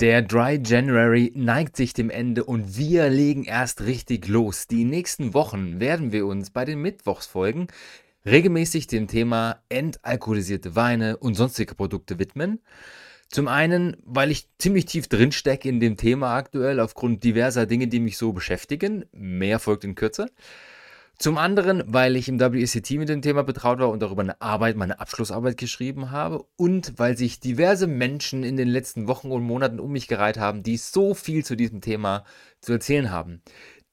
Der Dry January neigt sich dem Ende und wir legen erst richtig los. Die nächsten Wochen werden wir uns bei den Mittwochsfolgen regelmäßig dem Thema entalkoholisierte Weine und sonstige Produkte widmen. Zum einen, weil ich ziemlich tief drin stecke in dem Thema aktuell aufgrund diverser Dinge, die mich so beschäftigen. Mehr folgt in Kürze. Zum anderen, weil ich im WECT mit dem Thema betraut war und darüber eine Arbeit, meine Abschlussarbeit geschrieben habe. Und weil sich diverse Menschen in den letzten Wochen und Monaten um mich gereiht haben, die so viel zu diesem Thema zu erzählen haben.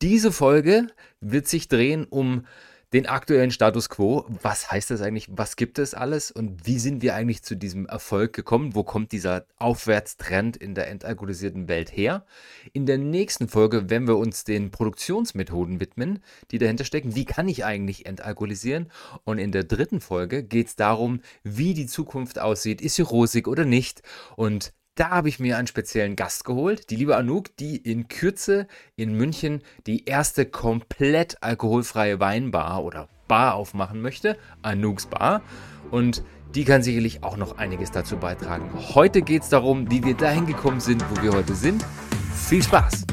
Diese Folge wird sich drehen um den aktuellen Status quo. Was heißt das eigentlich? Was gibt es alles? Und wie sind wir eigentlich zu diesem Erfolg gekommen? Wo kommt dieser Aufwärtstrend in der entalkoholisierten Welt her? In der nächsten Folge werden wir uns den Produktionsmethoden widmen, die dahinter stecken. Wie kann ich eigentlich entalkoholisieren? Und in der dritten Folge geht es darum, wie die Zukunft aussieht. Ist sie rosig oder nicht? Und da habe ich mir einen speziellen Gast geholt, die liebe Anouk, die in Kürze in München die erste komplett alkoholfreie Weinbar oder Bar aufmachen möchte, Anouks Bar. Und die kann sicherlich auch noch einiges dazu beitragen. Heute geht es darum, wie wir dahin gekommen sind, wo wir heute sind. Viel Spaß!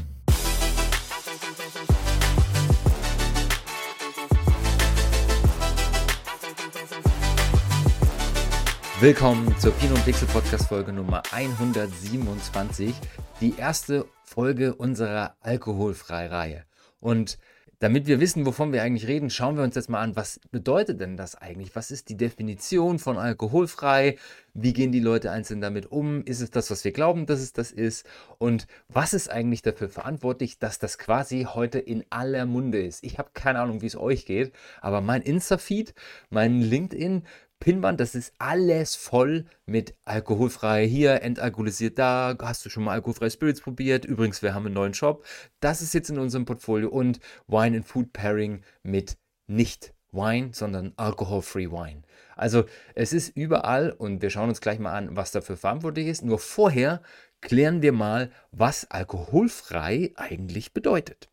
Willkommen zur Pino und Pixel Podcast Folge Nummer 127, die erste Folge unserer alkoholfreie Reihe. Und damit wir wissen, wovon wir eigentlich reden, schauen wir uns jetzt mal an, was bedeutet denn das eigentlich? Was ist die Definition von alkoholfrei? Wie gehen die Leute einzeln damit um? Ist es das, was wir glauben, dass es das ist? Und was ist eigentlich dafür verantwortlich, dass das quasi heute in aller Munde ist? Ich habe keine Ahnung, wie es euch geht, aber mein Insta-Feed, mein LinkedIn Pinwand, das ist alles voll mit alkoholfrei hier, entalkoholisiert da. Hast du schon mal alkoholfreie Spirits probiert? Übrigens, wir haben einen neuen Shop. Das ist jetzt in unserem Portfolio und Wine and Food Pairing mit nicht Wine, sondern Alcohol-Free Wine. Also es ist überall und wir schauen uns gleich mal an, was dafür verantwortlich ist. Nur vorher klären wir mal, was alkoholfrei eigentlich bedeutet.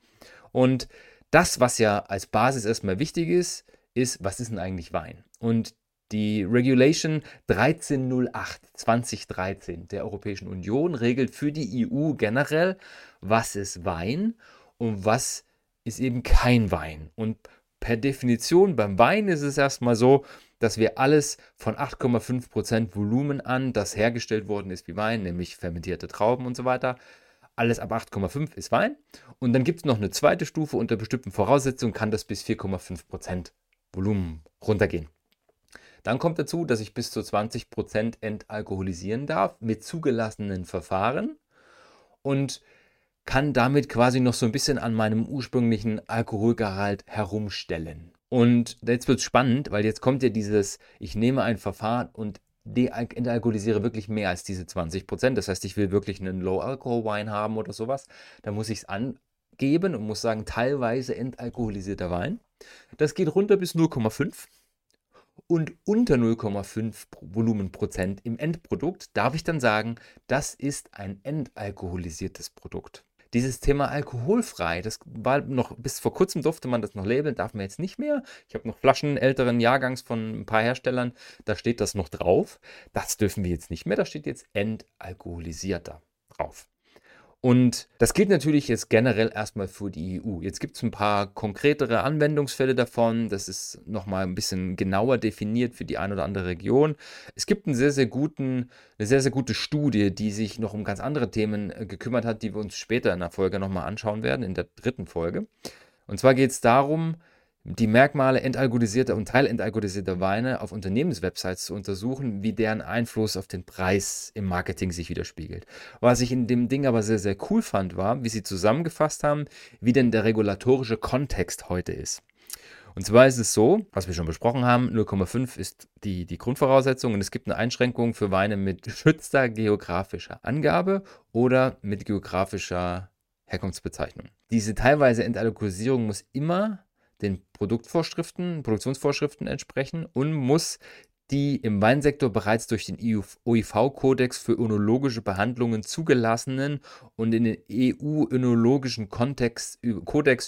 Und das, was ja als Basis erstmal wichtig ist, ist, was ist denn eigentlich Wein? Und die Regulation 1308 2013 der Europäischen Union regelt für die EU generell, was ist Wein und was ist eben kein Wein. Und per Definition beim Wein ist es erstmal so, dass wir alles von 8,5% Volumen an, das hergestellt worden ist wie Wein, nämlich fermentierte Trauben und so weiter, alles ab 8,5 ist Wein. Und dann gibt es noch eine zweite Stufe, unter bestimmten Voraussetzungen kann das bis 4,5% Volumen runtergehen. Dann kommt dazu, dass ich bis zu 20% entalkoholisieren darf mit zugelassenen Verfahren und kann damit quasi noch so ein bisschen an meinem ursprünglichen Alkoholgehalt herumstellen. Und jetzt wird es spannend, weil jetzt kommt ja dieses, ich nehme ein Verfahren und entalkoholisiere wirklich mehr als diese 20%. Das heißt, ich will wirklich einen Low-Alcohol-Wein haben oder sowas. Da muss ich es angeben und muss sagen, teilweise entalkoholisierter Wein. Das geht runter bis 0,5 und unter 0,5 Volumenprozent im Endprodukt, darf ich dann sagen, das ist ein entalkoholisiertes Produkt. Dieses Thema alkoholfrei, das war noch bis vor kurzem durfte man das noch labeln, darf man jetzt nicht mehr. Ich habe noch Flaschen älteren Jahrgangs von ein paar Herstellern, da steht das noch drauf. Das dürfen wir jetzt nicht mehr, da steht jetzt entalkoholisierter drauf. Und das gilt natürlich jetzt generell erstmal für die EU. Jetzt gibt es ein paar konkretere Anwendungsfälle davon. Das ist nochmal ein bisschen genauer definiert für die eine oder andere Region. Es gibt einen sehr, sehr guten, eine sehr, sehr gute Studie, die sich noch um ganz andere Themen äh, gekümmert hat, die wir uns später in der Folge nochmal anschauen werden, in der dritten Folge. Und zwar geht es darum, die Merkmale entalkoholisierter und teilentalkoholisierter Weine auf Unternehmenswebsites zu untersuchen, wie deren Einfluss auf den Preis im Marketing sich widerspiegelt. Was ich in dem Ding aber sehr, sehr cool fand, war, wie sie zusammengefasst haben, wie denn der regulatorische Kontext heute ist. Und zwar ist es so, was wir schon besprochen haben, 0,5 ist die, die Grundvoraussetzung und es gibt eine Einschränkung für Weine mit geschützter geografischer Angabe oder mit geografischer Herkunftsbezeichnung. Diese teilweise Entalkoholisierung muss immer den Produktvorschriften, Produktionsvorschriften entsprechen und muss die im Weinsektor bereits durch den OIV-Kodex für önologische Behandlungen zugelassenen und in den EU-önologischen Kodex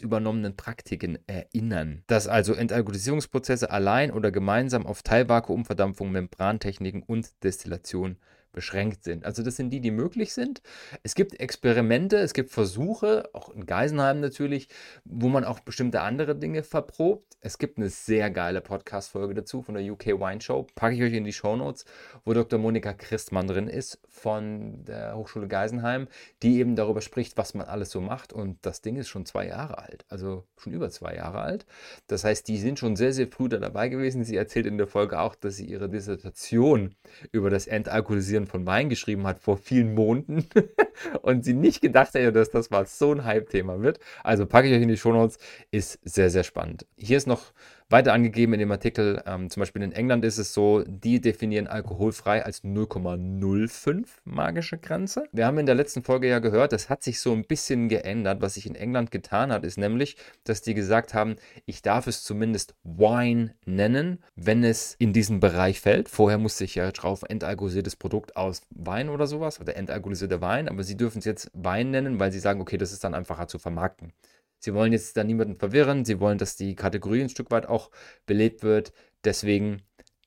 übernommenen Praktiken erinnern. Dass also Entalkoholisierungsprozesse allein oder gemeinsam auf Teilvakuumverdampfung, Membrantechniken und Destillation beschränkt sind. Also das sind die, die möglich sind. Es gibt Experimente, es gibt Versuche, auch in Geisenheim natürlich, wo man auch bestimmte andere Dinge verprobt. Es gibt eine sehr geile Podcast-Folge dazu von der UK Wine Show, packe ich euch in die Show Notes, wo Dr. Monika Christmann drin ist von der Hochschule Geisenheim, die eben darüber spricht, was man alles so macht. Und das Ding ist schon zwei Jahre alt, also schon über zwei Jahre alt. Das heißt, die sind schon sehr, sehr früh da dabei gewesen. Sie erzählt in der Folge auch, dass sie ihre Dissertation über das Entalkoholisieren von Wein geschrieben hat vor vielen Monaten und sie nicht gedacht hätte, dass das mal so ein Hype-Thema wird. Also packe ich euch in die Shownotes, ist sehr, sehr spannend. Hier ist noch weiter angegeben in dem Artikel, ähm, zum Beispiel in England ist es so, die definieren alkoholfrei als 0,05 magische Grenze. Wir haben in der letzten Folge ja gehört, das hat sich so ein bisschen geändert. Was sich in England getan hat, ist nämlich, dass die gesagt haben, ich darf es zumindest Wine nennen, wenn es in diesen Bereich fällt. Vorher musste ich ja drauf entalkoholisiertes Produkt aus Wein oder sowas oder entalkoholisierter Wein, aber sie dürfen es jetzt Wein nennen, weil sie sagen, okay, das ist dann einfacher zu vermarkten. Sie wollen jetzt da niemanden verwirren. Sie wollen, dass die Kategorie ein Stück weit auch belebt wird. Deswegen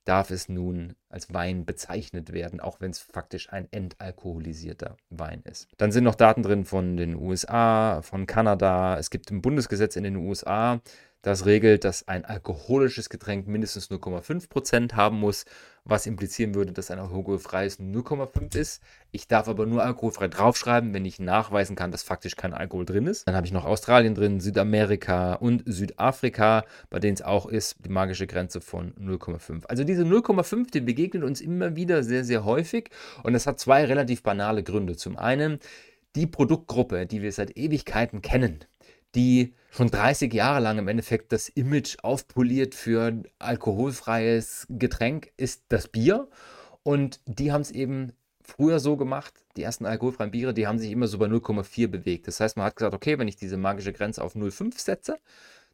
darf es nun als Wein bezeichnet werden, auch wenn es faktisch ein entalkoholisierter Wein ist. Dann sind noch Daten drin von den USA, von Kanada. Es gibt ein Bundesgesetz in den USA, das regelt, dass ein alkoholisches Getränk mindestens 0,5% haben muss, was implizieren würde, dass ein alkoholfreies 0,5 ist. Ich darf aber nur alkoholfrei draufschreiben, wenn ich nachweisen kann, dass faktisch kein Alkohol drin ist. Dann habe ich noch Australien drin, Südamerika und Südafrika, bei denen es auch ist, die magische Grenze von 0,5. Also diese 0,5, die begegnet uns immer wieder sehr, sehr häufig und das hat zwei relativ banale Gründe. Zum einen die Produktgruppe, die wir seit Ewigkeiten kennen, die schon 30 Jahre lang im Endeffekt das Image aufpoliert für alkoholfreies Getränk, ist das Bier. Und die haben es eben früher so gemacht, die ersten alkoholfreien Biere, die haben sich immer so bei 0,4 bewegt. Das heißt, man hat gesagt, okay, wenn ich diese magische Grenze auf 0,5 setze,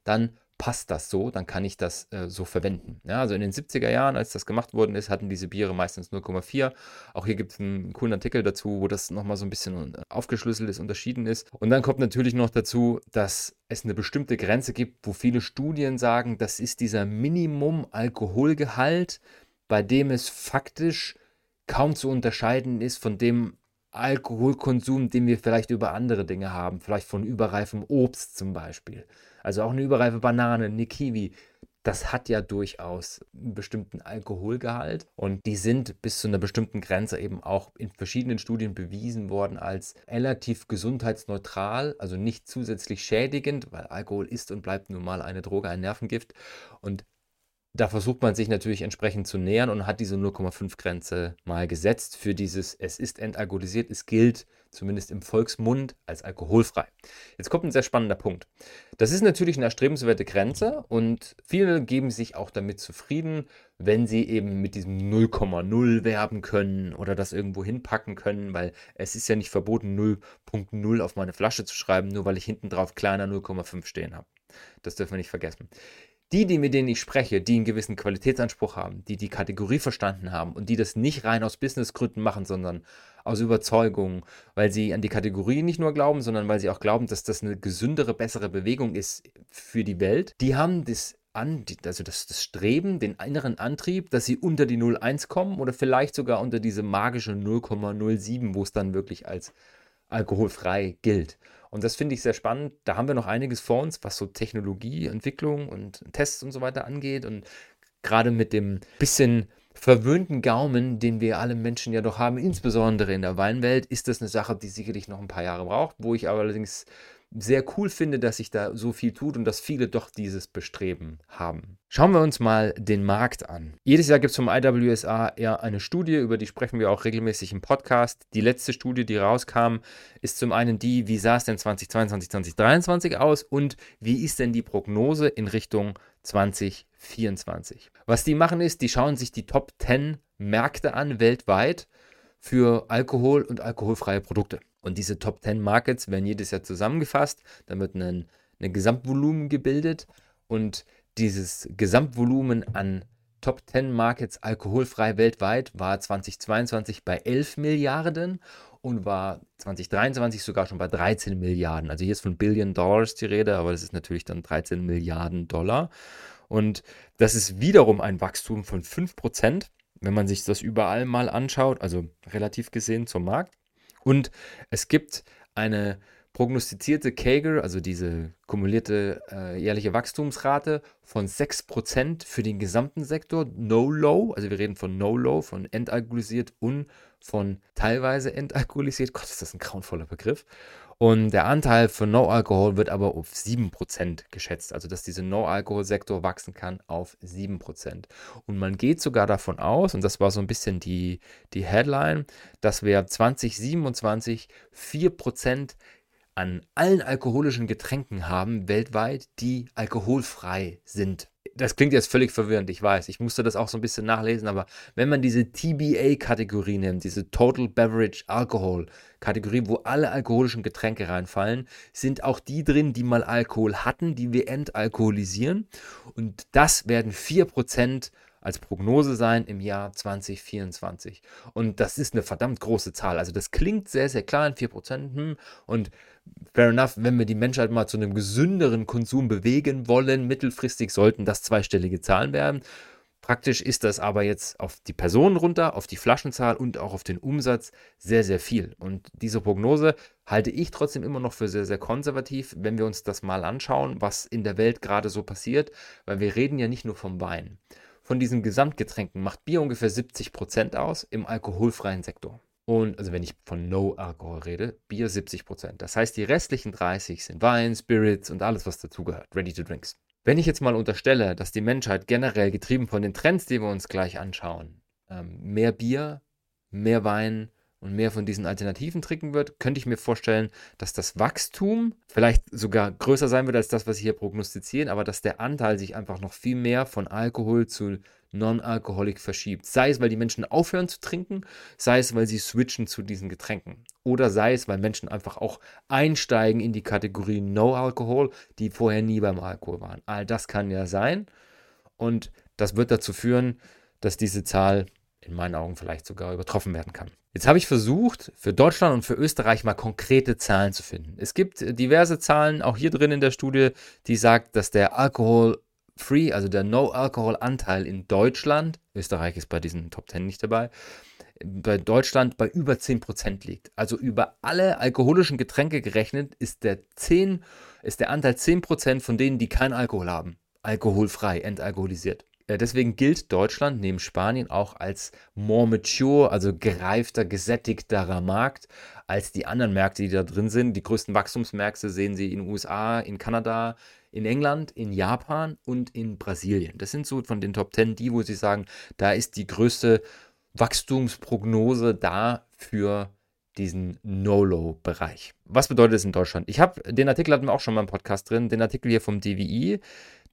dann passt das so, dann kann ich das äh, so verwenden. Ja, also in den 70er Jahren, als das gemacht worden ist, hatten diese Biere meistens 0,4. Auch hier gibt es einen coolen Artikel dazu, wo das nochmal so ein bisschen äh, aufgeschlüsselt ist, unterschieden ist. Und dann kommt natürlich noch dazu, dass es eine bestimmte Grenze gibt, wo viele Studien sagen, das ist dieser Minimum-Alkoholgehalt, bei dem es faktisch kaum zu unterscheiden ist von dem Alkoholkonsum, den wir vielleicht über andere Dinge haben, vielleicht von überreifem Obst zum Beispiel. Also auch eine überreife Banane, eine Kiwi, das hat ja durchaus einen bestimmten Alkoholgehalt. Und die sind bis zu einer bestimmten Grenze eben auch in verschiedenen Studien bewiesen worden als relativ gesundheitsneutral, also nicht zusätzlich schädigend, weil Alkohol ist und bleibt nun mal eine Droge, ein Nervengift. Und da versucht man sich natürlich entsprechend zu nähern und hat diese 0,5 Grenze mal gesetzt für dieses, es ist entalkoholisiert, es gilt zumindest im Volksmund als alkoholfrei. Jetzt kommt ein sehr spannender Punkt. Das ist natürlich eine erstrebenswerte Grenze und viele geben sich auch damit zufrieden, wenn sie eben mit diesem 0,0 werben können oder das irgendwo hinpacken können, weil es ist ja nicht verboten, 0.0 auf meine Flasche zu schreiben, nur weil ich hinten drauf kleiner 0,5 stehen habe. Das dürfen wir nicht vergessen die, die mit denen ich spreche, die einen gewissen Qualitätsanspruch haben, die die Kategorie verstanden haben und die das nicht rein aus Businessgründen machen, sondern aus Überzeugung, weil sie an die Kategorie nicht nur glauben, sondern weil sie auch glauben, dass das eine gesündere, bessere Bewegung ist für die Welt, die haben das an, also das, das Streben, den inneren Antrieb, dass sie unter die 0,1 kommen oder vielleicht sogar unter diese magische 0,07, wo es dann wirklich als alkoholfrei gilt. Und das finde ich sehr spannend. Da haben wir noch einiges vor uns, was so Technologieentwicklung und Tests und so weiter angeht. Und gerade mit dem bisschen verwöhnten Gaumen, den wir alle Menschen ja doch haben, insbesondere in der Weinwelt, ist das eine Sache, die sicherlich noch ein paar Jahre braucht, wo ich allerdings sehr cool finde, dass sich da so viel tut und dass viele doch dieses Bestreben haben. Schauen wir uns mal den Markt an. Jedes Jahr gibt es vom IWSA ja eine Studie, über die sprechen wir auch regelmäßig im Podcast. Die letzte Studie, die rauskam, ist zum einen die, wie sah es denn 2022, 2023 aus und wie ist denn die Prognose in Richtung 2024? Was die machen ist, die schauen sich die Top 10 Märkte an weltweit für Alkohol und alkoholfreie Produkte. Und diese Top 10 Markets werden jedes Jahr zusammengefasst. Dann wird ein, ein Gesamtvolumen gebildet. Und dieses Gesamtvolumen an Top 10 Markets alkoholfrei weltweit war 2022 bei 11 Milliarden und war 2023 sogar schon bei 13 Milliarden. Also hier ist von Billion Dollars die Rede, aber das ist natürlich dann 13 Milliarden Dollar. Und das ist wiederum ein Wachstum von 5%. wenn man sich das überall mal anschaut, also relativ gesehen zum Markt. Und es gibt eine prognostizierte CAGR, also diese kumulierte äh, jährliche Wachstumsrate von 6% für den gesamten Sektor, No-Low, also wir reden von No-Low, von entalkoholisiert und von teilweise entalkoholisiert. Gott, ist das ein grauenvoller Begriff. Und der Anteil von No-Alkohol wird aber auf 7% geschätzt. Also, dass dieser No-Alkohol-Sektor wachsen kann auf 7%. Und man geht sogar davon aus, und das war so ein bisschen die, die Headline, dass wir 2027 4% an allen alkoholischen Getränken haben weltweit, die alkoholfrei sind das klingt jetzt völlig verwirrend, ich weiß. Ich musste das auch so ein bisschen nachlesen, aber wenn man diese TBA-Kategorie nimmt, diese Total Beverage Alcohol Kategorie, wo alle alkoholischen Getränke reinfallen, sind auch die drin, die mal Alkohol hatten, die wir entalkoholisieren. Und das werden 4% als Prognose sein im Jahr 2024. Und das ist eine verdammt große Zahl. Also das klingt sehr, sehr klein, 4%. Hm, und fair enough, wenn wir die Menschheit mal zu einem gesünderen Konsum bewegen wollen, mittelfristig sollten das zweistellige Zahlen werden. Praktisch ist das aber jetzt auf die Personen runter, auf die Flaschenzahl und auch auf den Umsatz sehr, sehr viel. Und diese Prognose halte ich trotzdem immer noch für sehr, sehr konservativ, wenn wir uns das mal anschauen, was in der Welt gerade so passiert, weil wir reden ja nicht nur vom Wein von diesen Gesamtgetränken macht Bier ungefähr 70 Prozent aus im alkoholfreien Sektor. Und also wenn ich von No-Alkohol rede, Bier 70%. Prozent. Das heißt, die restlichen 30 sind Wein, Spirits und alles, was dazugehört, Ready-to-Drinks. Wenn ich jetzt mal unterstelle, dass die Menschheit generell getrieben von den Trends, die wir uns gleich anschauen, ähm, mehr Bier, mehr Wein, und mehr von diesen Alternativen trinken wird, könnte ich mir vorstellen, dass das Wachstum vielleicht sogar größer sein wird als das, was Sie hier prognostizieren, aber dass der Anteil sich einfach noch viel mehr von Alkohol zu Non-Alkoholik verschiebt. Sei es, weil die Menschen aufhören zu trinken, sei es, weil sie switchen zu diesen Getränken. Oder sei es, weil Menschen einfach auch einsteigen in die Kategorie No-Alkohol, die vorher nie beim Alkohol waren. All das kann ja sein. Und das wird dazu führen, dass diese Zahl in meinen Augen vielleicht sogar übertroffen werden kann. Jetzt habe ich versucht, für Deutschland und für Österreich mal konkrete Zahlen zu finden. Es gibt diverse Zahlen, auch hier drin in der Studie, die sagt, dass der Alkohol-Free, also der No-Alkohol-Anteil in Deutschland, Österreich ist bei diesen Top 10 nicht dabei, bei Deutschland bei über 10% liegt. Also über alle alkoholischen Getränke gerechnet ist der, 10, ist der Anteil 10% von denen, die keinen Alkohol haben. Alkoholfrei, entalkoholisiert. Äh, deswegen gilt Deutschland neben Spanien auch als more mature, also gereifter, gesättigterer Markt als die anderen Märkte, die da drin sind. Die größten Wachstumsmärkte sehen Sie in den USA, in Kanada, in England, in Japan und in Brasilien. Das sind so von den Top 10 die, wo Sie sagen, da ist die größte Wachstumsprognose da für diesen No-Low-Bereich. Was bedeutet das in Deutschland? Ich habe den Artikel hatten wir auch schon mal im Podcast drin, den Artikel hier vom DWI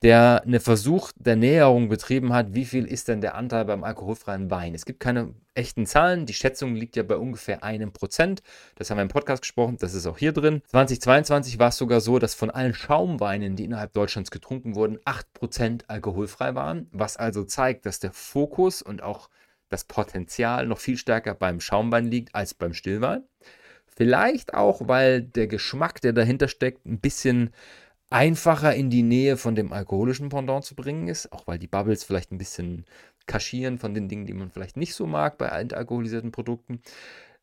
der eine Versuch der Näherung betrieben hat, wie viel ist denn der Anteil beim alkoholfreien Wein. Es gibt keine echten Zahlen, die Schätzung liegt ja bei ungefähr einem Prozent. Das haben wir im Podcast gesprochen, das ist auch hier drin. 2022 war es sogar so, dass von allen Schaumweinen, die innerhalb Deutschlands getrunken wurden, 8% alkoholfrei waren, was also zeigt, dass der Fokus und auch das Potenzial noch viel stärker beim Schaumwein liegt als beim Stillwein. Vielleicht auch, weil der Geschmack, der dahinter steckt, ein bisschen einfacher in die Nähe von dem alkoholischen Pendant zu bringen ist, auch weil die Bubbles vielleicht ein bisschen kaschieren von den Dingen, die man vielleicht nicht so mag bei alkoholisierten Produkten.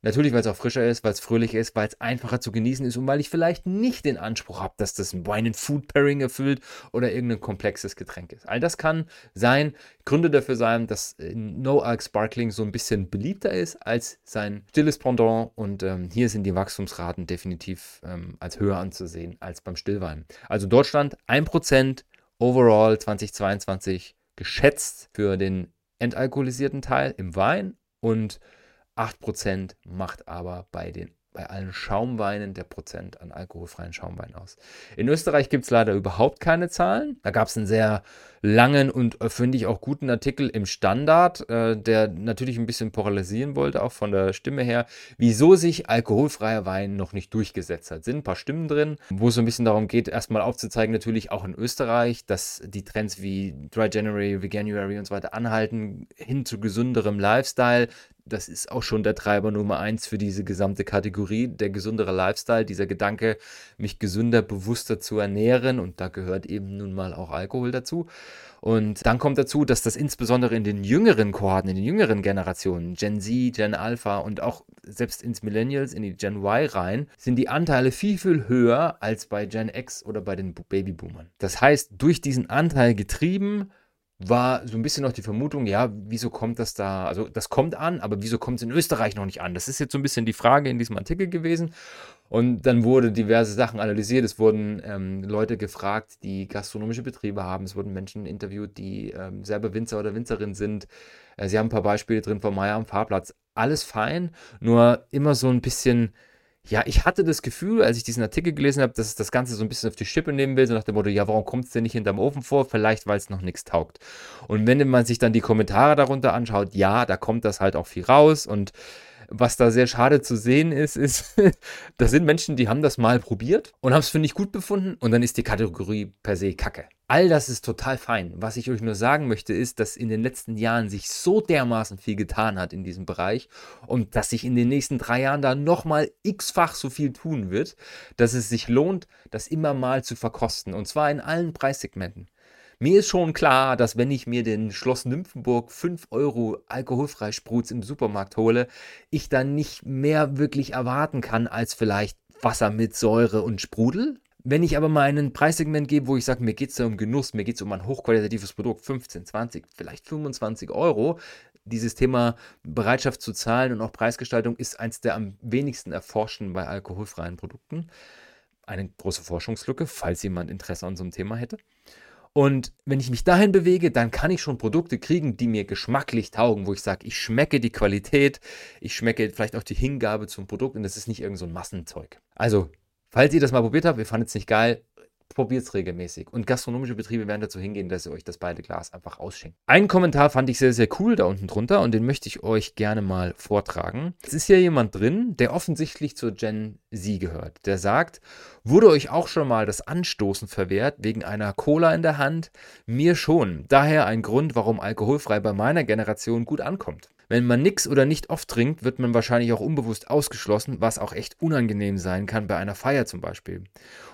Natürlich, weil es auch frischer ist, weil es fröhlich ist, weil es einfacher zu genießen ist und weil ich vielleicht nicht den Anspruch habe, dass das ein Wine and Food Pairing erfüllt oder irgendein komplexes Getränk ist. All das kann sein, Gründe dafür sein, dass äh, No Alk Sparkling so ein bisschen beliebter ist als sein stilles Pendant und ähm, hier sind die Wachstumsraten definitiv ähm, als höher anzusehen als beim Stillwein. Also Deutschland 1% overall 2022 geschätzt für den entalkoholisierten Teil im Wein und 8% macht aber bei den bei allen Schaumweinen der Prozent an alkoholfreien Schaumwein aus. In Österreich gibt es leider überhaupt keine Zahlen. Da gab es einen sehr langen und, äh, finde ich, auch guten Artikel im Standard, äh, der natürlich ein bisschen polarisieren wollte, auch von der Stimme her, wieso sich alkoholfreier Wein noch nicht durchgesetzt hat. Sind ein paar Stimmen drin, wo es so ein bisschen darum geht, erstmal aufzuzeigen, natürlich auch in Österreich, dass die Trends wie Dry January, Veganuary und so weiter anhalten, hin zu gesünderem Lifestyle das ist auch schon der Treiber Nummer eins für diese gesamte Kategorie, der gesündere Lifestyle, dieser Gedanke, mich gesünder, bewusster zu ernähren. Und da gehört eben nun mal auch Alkohol dazu. Und dann kommt dazu, dass das insbesondere in den jüngeren Kohorten, in den jüngeren Generationen, Gen Z, Gen Alpha und auch selbst ins Millennials, in die Gen Y rein, sind die Anteile viel, viel höher als bei Gen X oder bei den Babyboomern. Das heißt, durch diesen Anteil getrieben, war so ein bisschen noch die Vermutung, ja, wieso kommt das da, also das kommt an, aber wieso kommt es in Österreich noch nicht an? Das ist jetzt so ein bisschen die Frage in diesem Artikel gewesen. Und dann wurde diverse Sachen analysiert. Es wurden ähm, Leute gefragt, die gastronomische Betriebe haben. Es wurden Menschen interviewt, die ähm, selber Winzer oder Winzerin sind. Äh, sie haben ein paar Beispiele drin von Meier am Fahrplatz. Alles fein, nur immer so ein bisschen ja, ich hatte das Gefühl, als ich diesen Artikel gelesen habe, dass es das Ganze so ein bisschen auf die Schippe nehmen will, so nach dem Motto, ja, warum kommt es denn nicht hinterm Ofen vor? Vielleicht, weil es noch nichts taugt. Und wenn man sich dann die Kommentare darunter anschaut, ja, da kommt das halt auch viel raus und was da sehr schade zu sehen ist, ist, da sind Menschen, die haben das mal probiert und haben es für nicht gut befunden und dann ist die Kategorie per se Kacke. All das ist total fein. Was ich euch nur sagen möchte, ist, dass in den letzten Jahren sich so dermaßen viel getan hat in diesem Bereich und dass sich in den nächsten drei Jahren da nochmal x-fach so viel tun wird, dass es sich lohnt, das immer mal zu verkosten. Und zwar in allen Preissegmenten. Mir ist schon klar, dass wenn ich mir den Schloss Nymphenburg 5 Euro alkoholfrei Sprutz im Supermarkt hole, ich dann nicht mehr wirklich erwarten kann als vielleicht Wasser mit Säure und Sprudel. Wenn ich aber mal einen Preissegment gebe, wo ich sage, mir geht es ja um Genuss, mir geht es um ein hochqualitatives Produkt, 15, 20, vielleicht 25 Euro, dieses Thema Bereitschaft zu zahlen und auch Preisgestaltung ist eins der am wenigsten erforschten bei alkoholfreien Produkten. Eine große Forschungslücke, falls jemand Interesse an so einem Thema hätte. Und wenn ich mich dahin bewege, dann kann ich schon Produkte kriegen, die mir geschmacklich taugen, wo ich sage, ich schmecke die Qualität, ich schmecke vielleicht auch die Hingabe zum Produkt und das ist nicht irgend so ein Massenzeug. Also, falls ihr das mal probiert habt, ihr fandet es nicht geil, probiert es regelmäßig. Und gastronomische Betriebe werden dazu hingehen, dass ihr euch das beide Glas einfach ausschenkt. Einen Kommentar fand ich sehr, sehr cool da unten drunter und den möchte ich euch gerne mal vortragen. Es ist hier jemand drin, der offensichtlich zur Gen Z gehört. Der sagt, wurde euch auch schon mal das Anstoßen verwehrt wegen einer Cola in der Hand? Mir schon. Daher ein Grund, warum alkoholfrei bei meiner Generation gut ankommt. Wenn man nix oder nicht oft trinkt, wird man wahrscheinlich auch unbewusst ausgeschlossen, was auch echt unangenehm sein kann bei einer Feier zum Beispiel.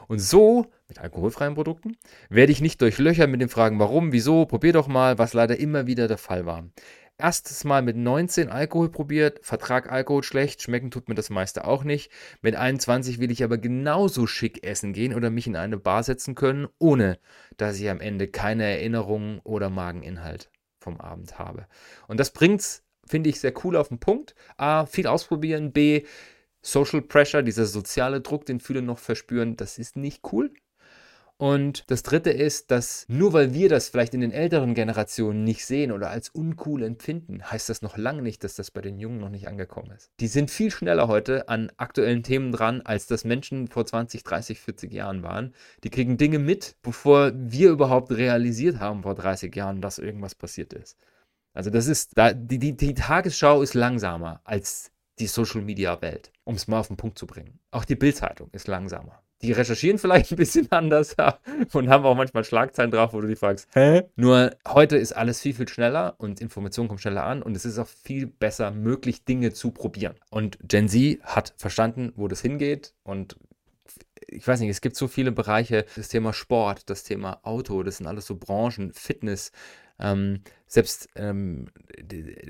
Und so, mit alkoholfreien Produkten, werde ich nicht durchlöchert mit den Fragen warum, wieso, probier doch mal, was leider immer wieder der Fall war. Erstes Mal mit 19 Alkohol probiert, Vertrag Alkohol schlecht, schmecken tut mir das meiste auch nicht. Mit 21 will ich aber genauso schick essen gehen oder mich in eine Bar setzen können, ohne dass ich am Ende keine Erinnerungen oder Mageninhalt vom Abend habe. Und das bringt's finde ich sehr cool auf den Punkt. A, viel ausprobieren. B, Social Pressure, dieser soziale Druck, den viele noch verspüren, das ist nicht cool. Und das dritte ist, dass nur weil wir das vielleicht in den älteren Generationen nicht sehen oder als uncool empfinden, heißt das noch lange nicht, dass das bei den Jungen noch nicht angekommen ist. Die sind viel schneller heute an aktuellen Themen dran, als das Menschen vor 20, 30, 40 Jahren waren. Die kriegen Dinge mit, bevor wir überhaupt realisiert haben vor 30 Jahren, dass irgendwas passiert ist. Also das ist, da, die, die, die Tagesschau ist langsamer als die Social-Media-Welt, um es mal auf den Punkt zu bringen. Auch die Bildzeitung ist langsamer. Die recherchieren vielleicht ein bisschen anders ja, und haben auch manchmal Schlagzeilen drauf, wo du dich fragst, hä? Nur heute ist alles viel, viel schneller und Informationen kommen schneller an und es ist auch viel besser möglich, Dinge zu probieren. Und Gen Z hat verstanden, wo das hingeht und ich weiß nicht, es gibt so viele Bereiche, das Thema Sport, das Thema Auto, das sind alles so Branchen, Fitness, ähm, selbst ähm,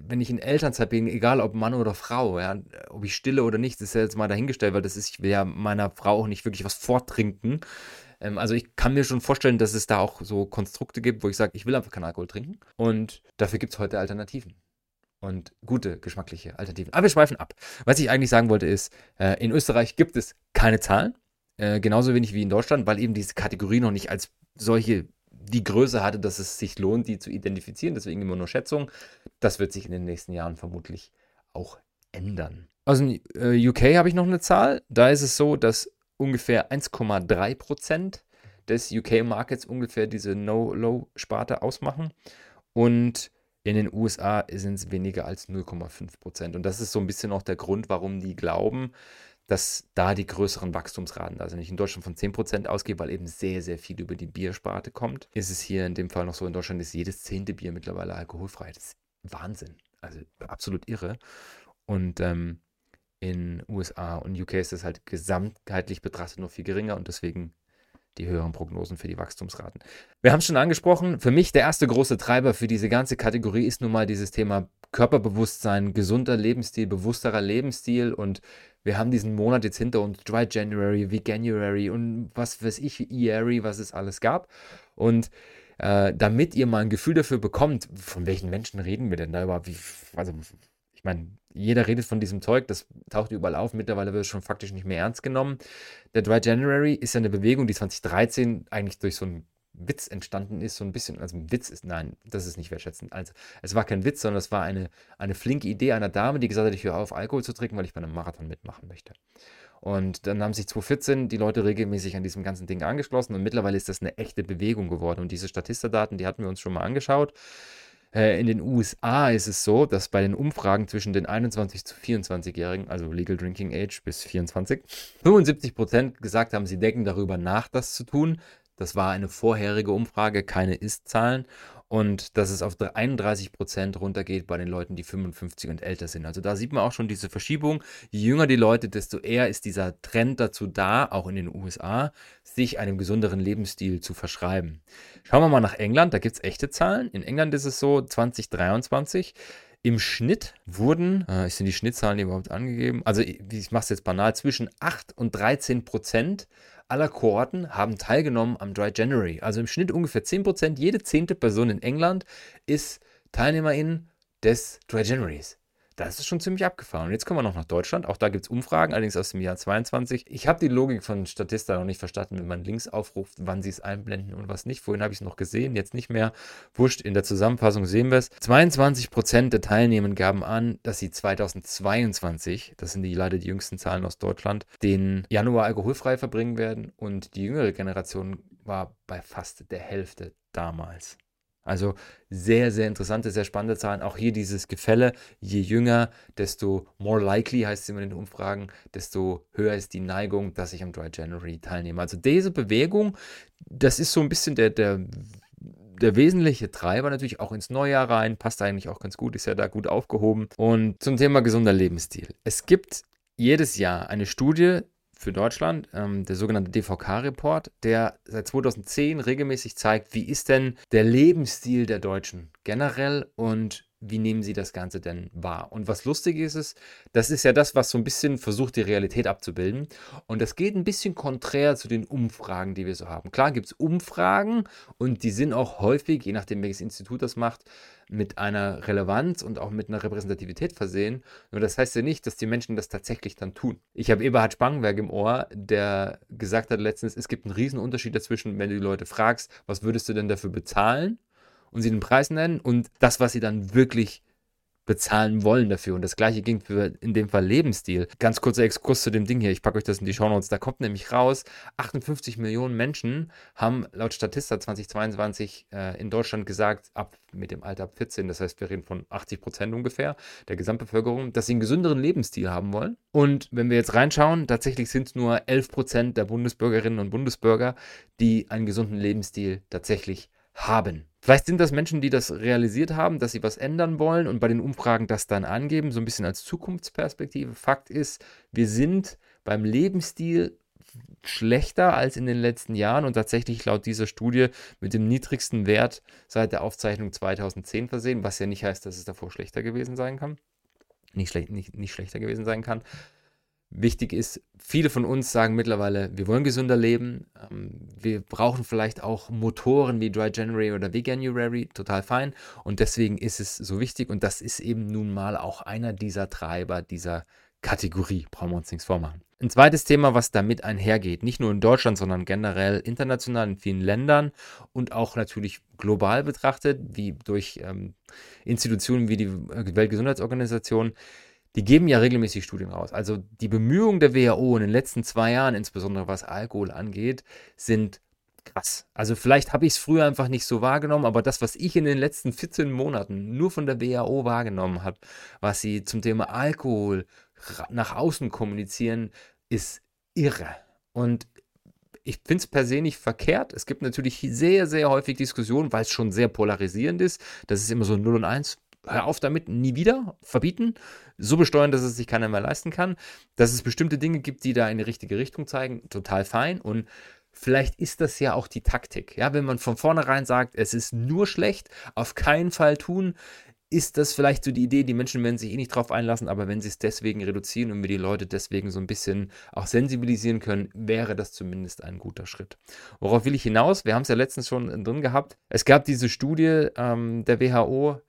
wenn ich in Elternzeit bin, egal ob Mann oder Frau, ja, ob ich stille oder nicht, ist ja jetzt mal dahingestellt, weil das ist, ich will ja meiner Frau auch nicht wirklich was vortrinken. Ähm, also ich kann mir schon vorstellen, dass es da auch so Konstrukte gibt, wo ich sage, ich will einfach keinen Alkohol trinken. Und dafür gibt es heute Alternativen. Und gute, geschmackliche Alternativen. Aber wir schweifen ab. Was ich eigentlich sagen wollte ist, äh, in Österreich gibt es keine Zahlen. Äh, genauso wenig wie in Deutschland, weil eben diese Kategorie noch nicht als solche die Größe hatte, dass es sich lohnt, die zu identifizieren. Deswegen immer nur Schätzung. Das wird sich in den nächsten Jahren vermutlich auch ändern. Aus dem äh, UK habe ich noch eine Zahl. Da ist es so, dass ungefähr 1,3 Prozent des UK-Markets ungefähr diese No-Low-Sparte ausmachen. Und in den USA sind es weniger als 0,5 Prozent. Und das ist so ein bisschen auch der Grund, warum die glauben, dass da die größeren Wachstumsraten, also nicht in Deutschland von 10% ausgehe, weil eben sehr, sehr viel über die Biersparte kommt, ist es hier in dem Fall noch so, in Deutschland ist jedes zehnte Bier mittlerweile alkoholfrei. Das ist Wahnsinn. Also absolut irre. Und ähm, in USA und UK ist das halt gesamtheitlich betrachtet noch viel geringer und deswegen die höheren Prognosen für die Wachstumsraten. Wir haben es schon angesprochen, für mich der erste große Treiber für diese ganze Kategorie ist nun mal dieses Thema Körperbewusstsein, gesunder Lebensstil, bewussterer Lebensstil und wir haben diesen Monat jetzt hinter uns, Dry January, Veganuary und was weiß ich, Eary, was es alles gab. Und äh, damit ihr mal ein Gefühl dafür bekommt, von welchen Menschen reden wir denn da überhaupt? Wie, also, ich meine, jeder redet von diesem Zeug, das taucht überall auf. Mittlerweile wird es schon faktisch nicht mehr ernst genommen. Der Dry January ist ja eine Bewegung, die 2013 eigentlich durch so einen Witz entstanden ist, so ein bisschen, also ein Witz ist, nein, das ist nicht wertschätzend. Also, es war kein Witz, sondern es war eine, eine flinke Idee einer Dame, die gesagt hat, ich höre auf, Alkohol zu trinken, weil ich bei einem Marathon mitmachen möchte. Und dann haben sich 2014 die Leute regelmäßig an diesem ganzen Ding angeschlossen und mittlerweile ist das eine echte Bewegung geworden. Und diese Statista-Daten, die hatten wir uns schon mal angeschaut. Äh, in den USA ist es so, dass bei den Umfragen zwischen den 21 zu 24-Jährigen, also Legal Drinking Age bis 24, 75 Prozent gesagt haben, sie denken darüber nach, das zu tun. Das war eine vorherige Umfrage, keine Ist-Zahlen und dass es auf 31 Prozent runtergeht bei den Leuten, die 55 und älter sind. Also da sieht man auch schon diese Verschiebung. Je jünger die Leute, desto eher ist dieser Trend dazu da, auch in den USA, sich einem gesünderen Lebensstil zu verschreiben. Schauen wir mal nach England, da gibt es echte Zahlen. In England ist es so, 2023 im Schnitt wurden, äh, sind die Schnittzahlen überhaupt angegeben? Also ich mache es jetzt banal, zwischen 8 und 13 Prozent aller Kohorten haben teilgenommen am Dry January. Also im Schnitt ungefähr 10%. Jede zehnte Person in England ist Teilnehmerin des Dry Januaries. Das ist schon ziemlich abgefahren. Und jetzt kommen wir noch nach Deutschland. Auch da gibt es Umfragen, allerdings aus dem Jahr 22. Ich habe die Logik von Statista noch nicht verstanden, wenn man Links aufruft, wann sie es einblenden und was nicht. Vorhin habe ich es noch gesehen, jetzt nicht mehr. Wurscht, in der Zusammenfassung sehen wir es. 22 Prozent der Teilnehmer gaben an, dass sie 2022, das sind die leider die jüngsten Zahlen aus Deutschland, den Januar alkoholfrei verbringen werden. Und die jüngere Generation war bei fast der Hälfte damals. Also sehr, sehr interessante, sehr spannende Zahlen. Auch hier dieses Gefälle, je jünger, desto more likely heißt es immer in den Umfragen, desto höher ist die Neigung, dass ich am Dry January teilnehme. Also diese Bewegung, das ist so ein bisschen der, der, der wesentliche Treiber natürlich auch ins Neujahr rein, passt eigentlich auch ganz gut, ist ja da gut aufgehoben. Und zum Thema gesunder Lebensstil. Es gibt jedes Jahr eine Studie, für Deutschland, ähm, der sogenannte DVK-Report, der seit 2010 regelmäßig zeigt, wie ist denn der Lebensstil der Deutschen generell und wie nehmen sie das Ganze denn wahr? Und was lustig ist, ist, das ist ja das, was so ein bisschen versucht, die Realität abzubilden. Und das geht ein bisschen konträr zu den Umfragen, die wir so haben. Klar gibt es Umfragen und die sind auch häufig, je nachdem, welches Institut das macht, mit einer Relevanz und auch mit einer Repräsentativität versehen. Nur das heißt ja nicht, dass die Menschen das tatsächlich dann tun. Ich habe Eberhard Spangenberg im Ohr, der gesagt hat letztens, es gibt einen riesen Unterschied dazwischen, wenn du die Leute fragst, was würdest du denn dafür bezahlen? Und sie den Preis nennen und das, was sie dann wirklich bezahlen wollen dafür. Und das gleiche ging für in dem Fall Lebensstil. Ganz kurzer Exkurs zu dem Ding hier. Ich packe euch das in die Shownotes. Da kommt nämlich raus, 58 Millionen Menschen haben laut Statista 2022 äh, in Deutschland gesagt, ab mit dem Alter ab 14, das heißt, wir reden von 80 Prozent ungefähr der Gesamtbevölkerung, dass sie einen gesünderen Lebensstil haben wollen. Und wenn wir jetzt reinschauen, tatsächlich sind es nur 11 Prozent der Bundesbürgerinnen und Bundesbürger, die einen gesunden Lebensstil tatsächlich haben. Vielleicht sind das Menschen, die das realisiert haben, dass sie was ändern wollen und bei den Umfragen das dann angeben, so ein bisschen als Zukunftsperspektive. Fakt ist, wir sind beim Lebensstil schlechter als in den letzten Jahren und tatsächlich laut dieser Studie mit dem niedrigsten Wert seit der Aufzeichnung 2010 versehen, was ja nicht heißt, dass es davor schlechter gewesen sein kann. Nicht, schle nicht, nicht schlechter gewesen sein kann wichtig ist, viele von uns sagen mittlerweile, wir wollen gesünder leben. Ähm, wir brauchen vielleicht auch Motoren wie Dry January oder Veganuary, total fein. Und deswegen ist es so wichtig. Und das ist eben nun mal auch einer dieser Treiber dieser Kategorie. Brauchen wir uns nichts vormachen. Ein zweites Thema, was damit einhergeht, nicht nur in Deutschland, sondern generell international in vielen Ländern und auch natürlich global betrachtet, wie durch ähm, Institutionen wie die Weltgesundheitsorganisation, die geben ja regelmäßig Studien raus. Also die Bemühungen der WHO in den letzten zwei Jahren, insbesondere was Alkohol angeht, sind krass. Also vielleicht habe ich es früher einfach nicht so wahrgenommen, aber das, was ich in den letzten 14 Monaten nur von der WHO wahrgenommen habe, was sie zum Thema Alkohol nach außen kommunizieren, ist irre. Und ich finde es per se nicht verkehrt. Es gibt natürlich sehr, sehr häufig Diskussionen, weil es schon sehr polarisierend ist. Das ist immer so 0 und 1 hör auf damit, nie wieder, verbieten, so besteuern, dass es sich keiner mehr leisten kann. Dass es bestimmte Dinge gibt, die da in die richtige Richtung zeigen, total fein. Und vielleicht ist das ja auch die Taktik. Ja, wenn man von vornherein sagt, es ist nur schlecht, auf keinen Fall tun, ist das vielleicht so die Idee, die Menschen werden sich eh nicht drauf einlassen, aber wenn sie es deswegen reduzieren und wir die Leute deswegen so ein bisschen auch sensibilisieren können, wäre das zumindest ein guter Schritt. Worauf will ich hinaus? Wir haben es ja letztens schon drin gehabt. Es gab diese Studie ähm, der WHO,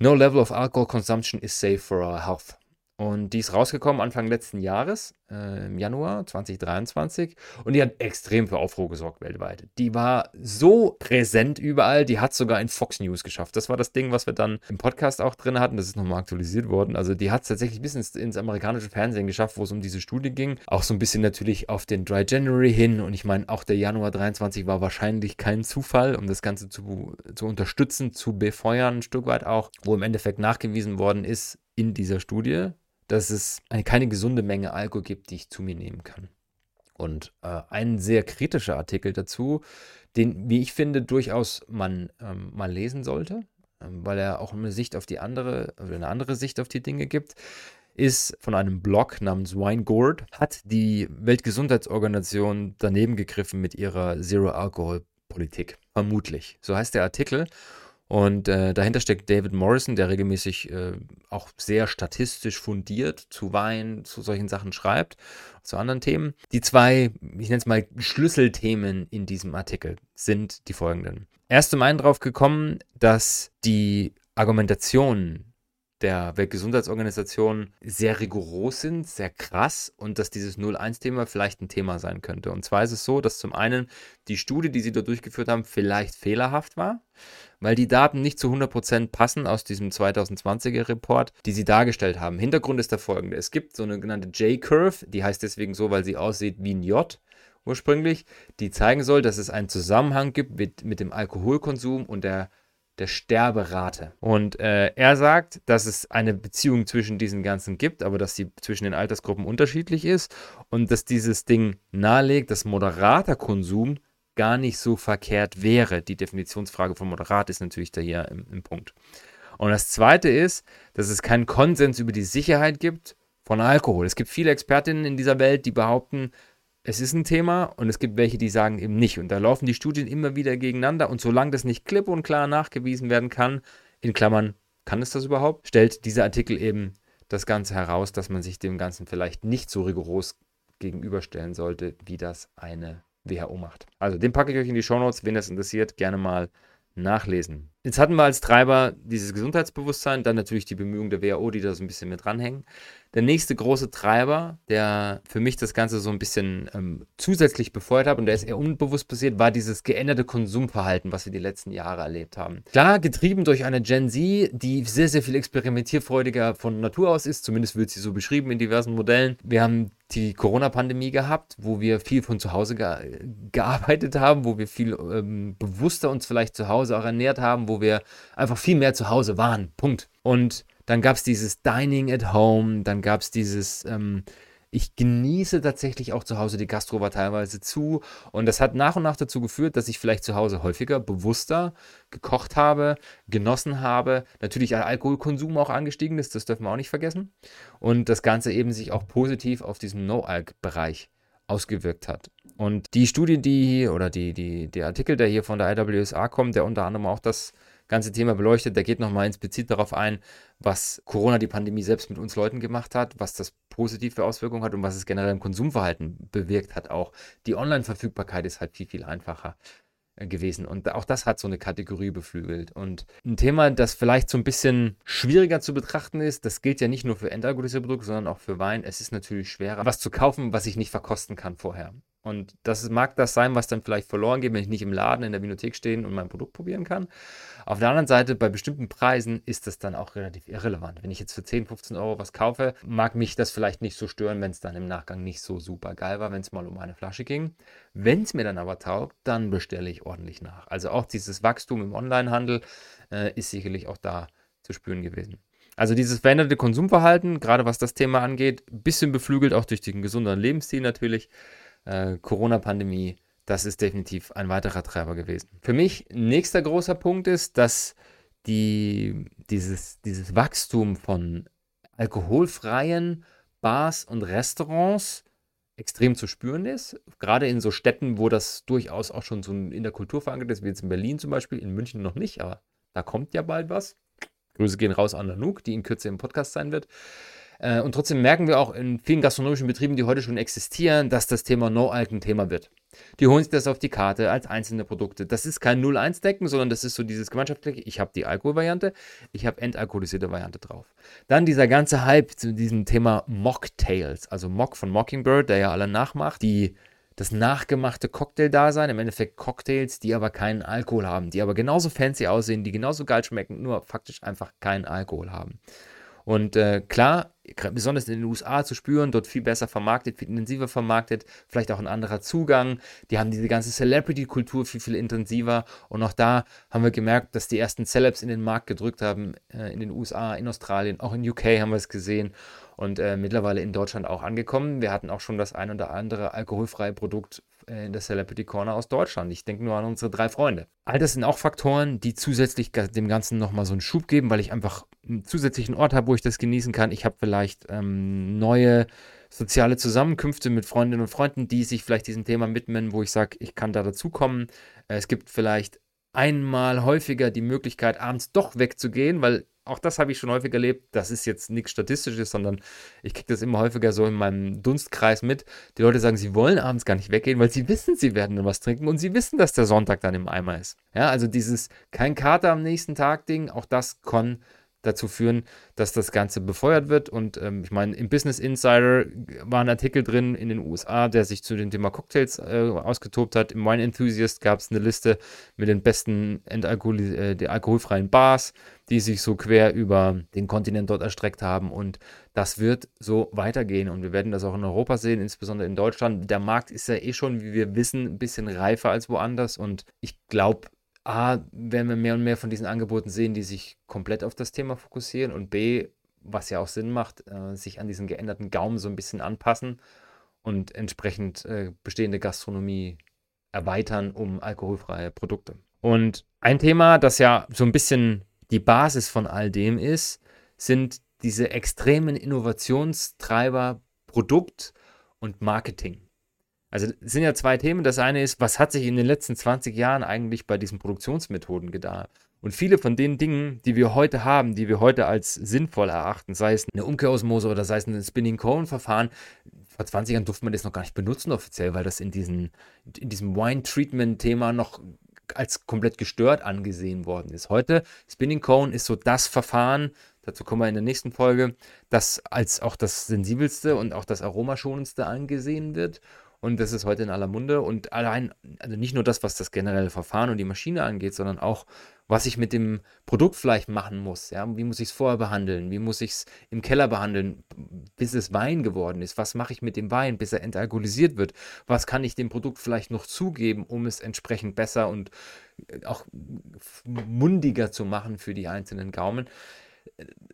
No level of alcohol consumption is safe for our health. Und die ist rausgekommen Anfang letzten Jahres, äh, im Januar 2023. Und die hat extrem für Aufruhr gesorgt weltweit. Die war so präsent überall, die hat sogar in Fox News geschafft. Das war das Ding, was wir dann im Podcast auch drin hatten. Das ist nochmal aktualisiert worden. Also die hat es tatsächlich bis ins, ins, amerikanische Fernsehen geschafft, wo es um diese Studie ging. Auch so ein bisschen natürlich auf den Dry January hin. Und ich meine, auch der Januar 23 war wahrscheinlich kein Zufall, um das Ganze zu, zu unterstützen, zu befeuern, ein Stück weit auch, wo im Endeffekt nachgewiesen worden ist in dieser Studie, dass es eine, keine gesunde Menge Alkohol gibt, die ich zu mir nehmen kann. Und äh, ein sehr kritischer Artikel dazu, den, wie ich finde, durchaus man ähm, mal lesen sollte, ähm, weil er auch eine Sicht auf die andere, oder eine andere Sicht auf die Dinge gibt, ist von einem Blog namens Wine Gourd, hat die Weltgesundheitsorganisation daneben gegriffen mit ihrer Zero-Alkohol-Politik. Vermutlich. So heißt der Artikel. Und äh, dahinter steckt David Morrison, der regelmäßig äh, auch sehr statistisch fundiert zu Wein, zu solchen Sachen schreibt, zu anderen Themen. Die zwei, ich nenne es mal Schlüsselthemen in diesem Artikel sind die folgenden. Erst zum einen drauf gekommen, dass die Argumentation der Weltgesundheitsorganisation sehr rigoros sind, sehr krass und dass dieses 0-1-Thema vielleicht ein Thema sein könnte. Und zwar ist es so, dass zum einen die Studie, die sie dort durchgeführt haben, vielleicht fehlerhaft war, weil die Daten nicht zu 100% passen aus diesem 2020er Report, die sie dargestellt haben. Hintergrund ist der folgende. Es gibt so eine genannte J-Curve, die heißt deswegen so, weil sie aussieht wie ein J ursprünglich, die zeigen soll, dass es einen Zusammenhang gibt mit, mit dem Alkoholkonsum und der der Sterberate. Und äh, er sagt, dass es eine Beziehung zwischen diesen ganzen gibt, aber dass sie zwischen den Altersgruppen unterschiedlich ist und dass dieses Ding nahelegt, dass moderater Konsum gar nicht so verkehrt wäre. Die Definitionsfrage von moderat ist natürlich da hier im, im Punkt. Und das Zweite ist, dass es keinen Konsens über die Sicherheit gibt von Alkohol. Es gibt viele Expertinnen in dieser Welt, die behaupten, es ist ein Thema und es gibt welche, die sagen eben nicht. Und da laufen die Studien immer wieder gegeneinander. Und solange das nicht klipp und klar nachgewiesen werden kann, in Klammern, kann es das überhaupt, stellt dieser Artikel eben das Ganze heraus, dass man sich dem Ganzen vielleicht nicht so rigoros gegenüberstellen sollte, wie das eine WHO macht. Also den packe ich euch in die Shownotes, wenn das interessiert, gerne mal nachlesen. Jetzt hatten wir als Treiber dieses Gesundheitsbewusstsein, dann natürlich die Bemühungen der WHO, die da so ein bisschen mit dranhängen. Der nächste große Treiber, der für mich das Ganze so ein bisschen ähm, zusätzlich befeuert hat und der ist eher unbewusst passiert, war dieses geänderte Konsumverhalten, was wir die letzten Jahre erlebt haben. Klar, getrieben durch eine Gen Z, die sehr, sehr viel experimentierfreudiger von Natur aus ist, zumindest wird sie so beschrieben in diversen Modellen. Wir haben die Corona-Pandemie gehabt, wo wir viel von zu Hause ge gearbeitet haben, wo wir viel ähm, bewusster uns vielleicht zu Hause auch ernährt haben, wo wir einfach viel mehr zu Hause waren. Punkt. Und dann gab es dieses Dining at Home, dann gab es dieses, ähm, ich genieße tatsächlich auch zu Hause, die Gastro war teilweise zu. Und das hat nach und nach dazu geführt, dass ich vielleicht zu Hause häufiger, bewusster gekocht habe, genossen habe. Natürlich der Alkoholkonsum auch angestiegen ist, das dürfen wir auch nicht vergessen. Und das Ganze eben sich auch positiv auf diesen No-Alk-Bereich ausgewirkt hat. Und die Studie, die hier, oder die, die, der Artikel, der hier von der IWSA kommt, der unter anderem auch das ganze Thema beleuchtet. Der geht nochmal explizit darauf ein, was Corona, die Pandemie selbst mit uns Leuten gemacht hat, was das positive Auswirkungen hat und was es generell im Konsumverhalten bewirkt hat. Auch die Online-Verfügbarkeit ist halt viel, viel einfacher gewesen. Und auch das hat so eine Kategorie beflügelt. Und ein Thema, das vielleicht so ein bisschen schwieriger zu betrachten ist, das gilt ja nicht nur für entalkoholisierte Produkte, sondern auch für Wein. Es ist natürlich schwerer, was zu kaufen, was ich nicht verkosten kann vorher. Und das mag das sein, was dann vielleicht verloren geht, wenn ich nicht im Laden in der Bibliothek stehen und mein Produkt probieren kann. Auf der anderen Seite, bei bestimmten Preisen ist das dann auch relativ irrelevant. Wenn ich jetzt für 10, 15 Euro was kaufe, mag mich das vielleicht nicht so stören, wenn es dann im Nachgang nicht so super geil war, wenn es mal um eine Flasche ging. Wenn es mir dann aber taugt, dann bestelle ich ordentlich nach. Also auch dieses Wachstum im Onlinehandel äh, ist sicherlich auch da zu spüren gewesen. Also dieses veränderte Konsumverhalten, gerade was das Thema angeht, bisschen beflügelt auch durch den gesünderen Lebensstil natürlich. Äh, Corona-Pandemie das ist definitiv ein weiterer Treiber gewesen. Für mich nächster großer Punkt ist, dass die, dieses, dieses Wachstum von alkoholfreien Bars und Restaurants extrem zu spüren ist. Gerade in so Städten, wo das durchaus auch schon so in der Kultur verankert ist, wie jetzt in Berlin zum Beispiel, in München noch nicht, aber da kommt ja bald was. Grüße gehen raus an Nanook, die in Kürze im Podcast sein wird. Äh, und trotzdem merken wir auch in vielen gastronomischen Betrieben, die heute schon existieren, dass das Thema No-Alk ein Thema wird. Die holen sich das auf die Karte als einzelne Produkte. Das ist kein 0-1-Decken, sondern das ist so dieses gemeinschaftliche. Ich habe die Alkoholvariante, ich habe entalkoholisierte Variante drauf. Dann dieser ganze Hype zu diesem Thema Mocktails, also Mock von Mockingbird, der ja alle nachmacht, die das nachgemachte Cocktail-Dasein, im Endeffekt Cocktails, die aber keinen Alkohol haben, die aber genauso fancy aussehen, die genauso geil schmecken, nur faktisch einfach keinen Alkohol haben. Und äh, klar, besonders in den USA zu spüren, dort viel besser vermarktet, viel intensiver vermarktet, vielleicht auch ein anderer Zugang. Die haben diese ganze Celebrity-Kultur viel, viel intensiver. Und auch da haben wir gemerkt, dass die ersten Celebs in den Markt gedrückt haben, äh, in den USA, in Australien, auch in UK haben wir es gesehen und äh, mittlerweile in Deutschland auch angekommen. Wir hatten auch schon das ein oder andere alkoholfreie Produkt in der Celebrity Corner aus Deutschland. Ich denke nur an unsere drei Freunde. All das sind auch Faktoren, die zusätzlich dem Ganzen nochmal so einen Schub geben, weil ich einfach einen zusätzlichen Ort habe, wo ich das genießen kann. Ich habe vielleicht ähm, neue soziale Zusammenkünfte mit Freundinnen und Freunden, die sich vielleicht diesem Thema widmen, wo ich sage, ich kann da dazukommen. Äh, es gibt vielleicht einmal häufiger die Möglichkeit, abends doch wegzugehen, weil auch das habe ich schon häufig erlebt. Das ist jetzt nichts Statistisches, sondern ich kriege das immer häufiger so in meinem Dunstkreis mit. Die Leute sagen, sie wollen abends gar nicht weggehen, weil sie wissen, sie werden dann was trinken und sie wissen, dass der Sonntag dann im Eimer ist. Ja, also dieses kein Kater am nächsten Tag Ding, auch das kann dazu führen, dass das Ganze befeuert wird. Und ähm, ich meine, im Business Insider war ein Artikel drin in den USA, der sich zu dem Thema Cocktails äh, ausgetobt hat. Im Wine Enthusiast gab es eine Liste mit den besten äh, alkoholfreien Bars, die sich so quer über den Kontinent dort erstreckt haben. Und das wird so weitergehen. Und wir werden das auch in Europa sehen, insbesondere in Deutschland. Der Markt ist ja eh schon, wie wir wissen, ein bisschen reifer als woanders. Und ich glaube, A, werden wir mehr und mehr von diesen Angeboten sehen, die sich komplett auf das Thema fokussieren und B, was ja auch Sinn macht, äh, sich an diesen geänderten Gaumen so ein bisschen anpassen und entsprechend äh, bestehende Gastronomie erweitern um alkoholfreie Produkte. Und ein Thema, das ja so ein bisschen die Basis von all dem ist, sind diese extremen Innovationstreiber Produkt und Marketing. Also es sind ja zwei Themen. Das eine ist, was hat sich in den letzten 20 Jahren eigentlich bei diesen Produktionsmethoden getan? Und viele von den Dingen, die wir heute haben, die wir heute als sinnvoll erachten, sei es eine Umkehrosmose oder sei es ein Spinning Cone Verfahren, vor 20 Jahren durfte man das noch gar nicht benutzen offiziell, weil das in, diesen, in diesem Wine Treatment Thema noch als komplett gestört angesehen worden ist. Heute, Spinning Cone ist so das Verfahren, dazu kommen wir in der nächsten Folge, das als auch das sensibelste und auch das aromaschonendste angesehen wird. Und das ist heute in aller Munde. Und allein, also nicht nur das, was das generelle Verfahren und die Maschine angeht, sondern auch, was ich mit dem Produkt vielleicht machen muss. Ja? Wie muss ich es vorher behandeln? Wie muss ich es im Keller behandeln, bis es Wein geworden ist? Was mache ich mit dem Wein, bis er entalkoholisiert wird? Was kann ich dem Produkt vielleicht noch zugeben, um es entsprechend besser und äh, auch mundiger zu machen für die einzelnen Gaumen?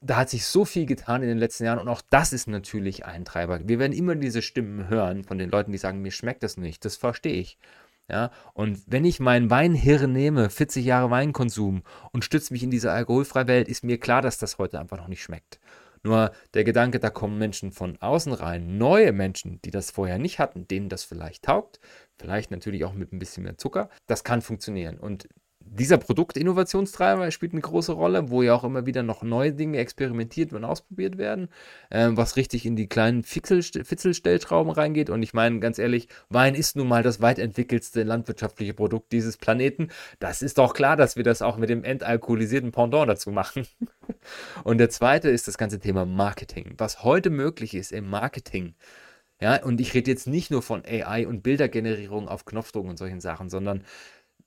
Da hat sich so viel getan in den letzten Jahren und auch das ist natürlich ein Treiber. Wir werden immer diese Stimmen hören von den Leuten, die sagen, mir schmeckt das nicht. Das verstehe ich. Ja, und wenn ich mein Weinhirn nehme, 40 Jahre Weinkonsum und stütze mich in diese alkoholfreie Welt, ist mir klar, dass das heute einfach noch nicht schmeckt. Nur der Gedanke, da kommen Menschen von außen rein, neue Menschen, die das vorher nicht hatten, denen das vielleicht taugt, vielleicht natürlich auch mit ein bisschen mehr Zucker, das kann funktionieren. Und dieser Produktinnovationstreiber spielt eine große Rolle, wo ja auch immer wieder noch neue Dinge experimentiert und ausprobiert werden, äh, was richtig in die kleinen Fitzelstellschrauben reingeht. Und ich meine, ganz ehrlich, Wein ist nun mal das weit entwickelste landwirtschaftliche Produkt dieses Planeten. Das ist doch klar, dass wir das auch mit dem entalkoholisierten Pendant dazu machen. und der zweite ist das ganze Thema Marketing. Was heute möglich ist im Marketing. Ja, und ich rede jetzt nicht nur von AI und Bildergenerierung auf Knopfdruck und solchen Sachen, sondern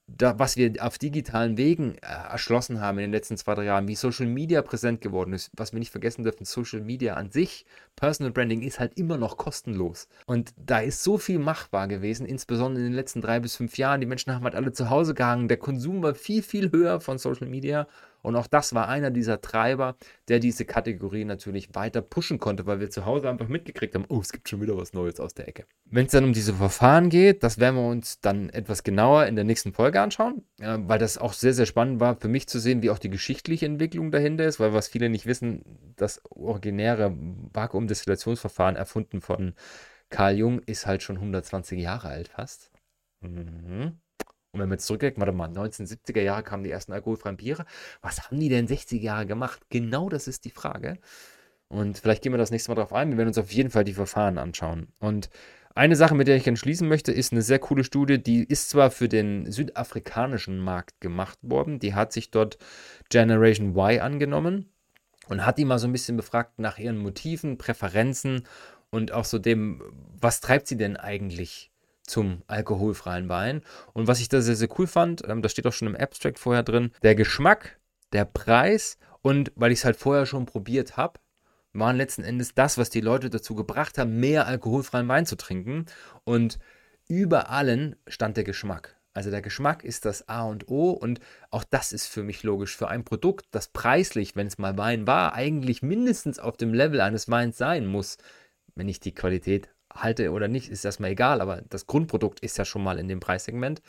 da, was wir auf digitalen Wegen äh, erschlossen haben in den letzten zwei, drei Jahren, wie Social Media präsent geworden ist, was wir nicht vergessen dürfen, Social Media an sich, Personal Branding ist halt immer noch kostenlos. Und da ist so viel machbar gewesen, insbesondere in den letzten drei bis fünf Jahren. Die Menschen haben halt alle zu Hause gehangen, der Konsum war viel, viel höher von Social Media Und auch das war einer dieser Treiber, der diese Kategorie natürlich weiter pushen konnte, weil wir zu Hause einfach mitgekriegt haben, oh, es gibt schon wieder was Neues aus der Ecke. Wenn es dann um diese Verfahren geht, das werden wir uns dann etwas genauer in der nächsten Folge anschauen, weil das auch sehr, sehr spannend war für mich zu sehen, wie auch die geschichtliche Entwicklung dahinter ist, weil was viele nicht wissen, das originäre Vakuumdestillationsverfahren erfunden von Carl Jung ist halt schon 120 Jahre alt fast. Mhm. Und wenn wir jetzt zurückdenken, warte mal, 1970er Jahre kamen die ersten alkoholfreien Biere. Was haben die denn 60 Jahre gemacht? Genau das ist die Frage. Und vielleicht gehen wir das nächste Mal drauf ein. Wir werden uns auf jeden Fall die Verfahren anschauen. Und eine Sache, mit der ich gerne schließen möchte, ist eine sehr coole Studie. Die ist zwar für den südafrikanischen Markt gemacht worden. Die hat sich dort Generation Y angenommen und hat die mal so ein bisschen befragt nach ihren Motiven, Präferenzen und auch so dem, was treibt sie denn eigentlich zum alkoholfreien Wein. Und was ich da sehr, sehr cool fand, ähm, das steht auch schon im Abstract vorher drin, der Geschmack, der Preis und weil ich es halt vorher schon probiert habe, waren letzten Endes das, was die Leute dazu gebracht haben, mehr alkoholfreien Wein zu trinken. Und über allen stand der Geschmack. Also der Geschmack ist das A und O und auch das ist für mich logisch. Für ein Produkt, das preislich, wenn es mal Wein war, eigentlich mindestens auf dem Level eines Weins sein muss, wenn ich die Qualität halte oder nicht, ist erstmal egal, aber das Grundprodukt ist ja schon mal in dem Preissegment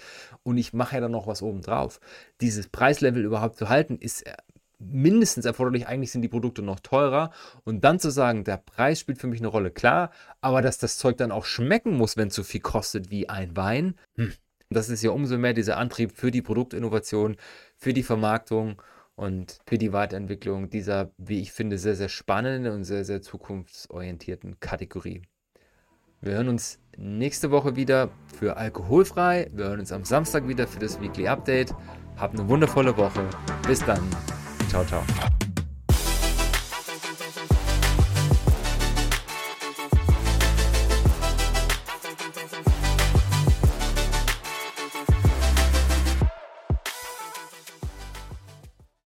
und ich mache ja dann noch was oben drauf. Dieses Preislevel überhaupt zu halten, ist äh, mindestens erforderlich. Eigentlich sind die Produkte noch teurer und dann zu sagen, der Preis spielt für mich eine Rolle, klar, aber dass das Zeug dann auch schmecken muss, wenn es so viel kostet wie ein Wein, hm. das ist ja umso mehr dieser Antrieb für die Produktinnovation, für die Vermarktung und für die Weiterentwicklung dieser, wie ich finde, sehr, sehr spannenden und sehr, sehr zukunftsorientierten Kategorie. Wir hören uns nächste Woche wieder für Alkoholfrei. Wir hören uns am Samstag wieder für das Weekly Update. Habt eine wundervolle Woche. Bis dann. Ciao, ciao.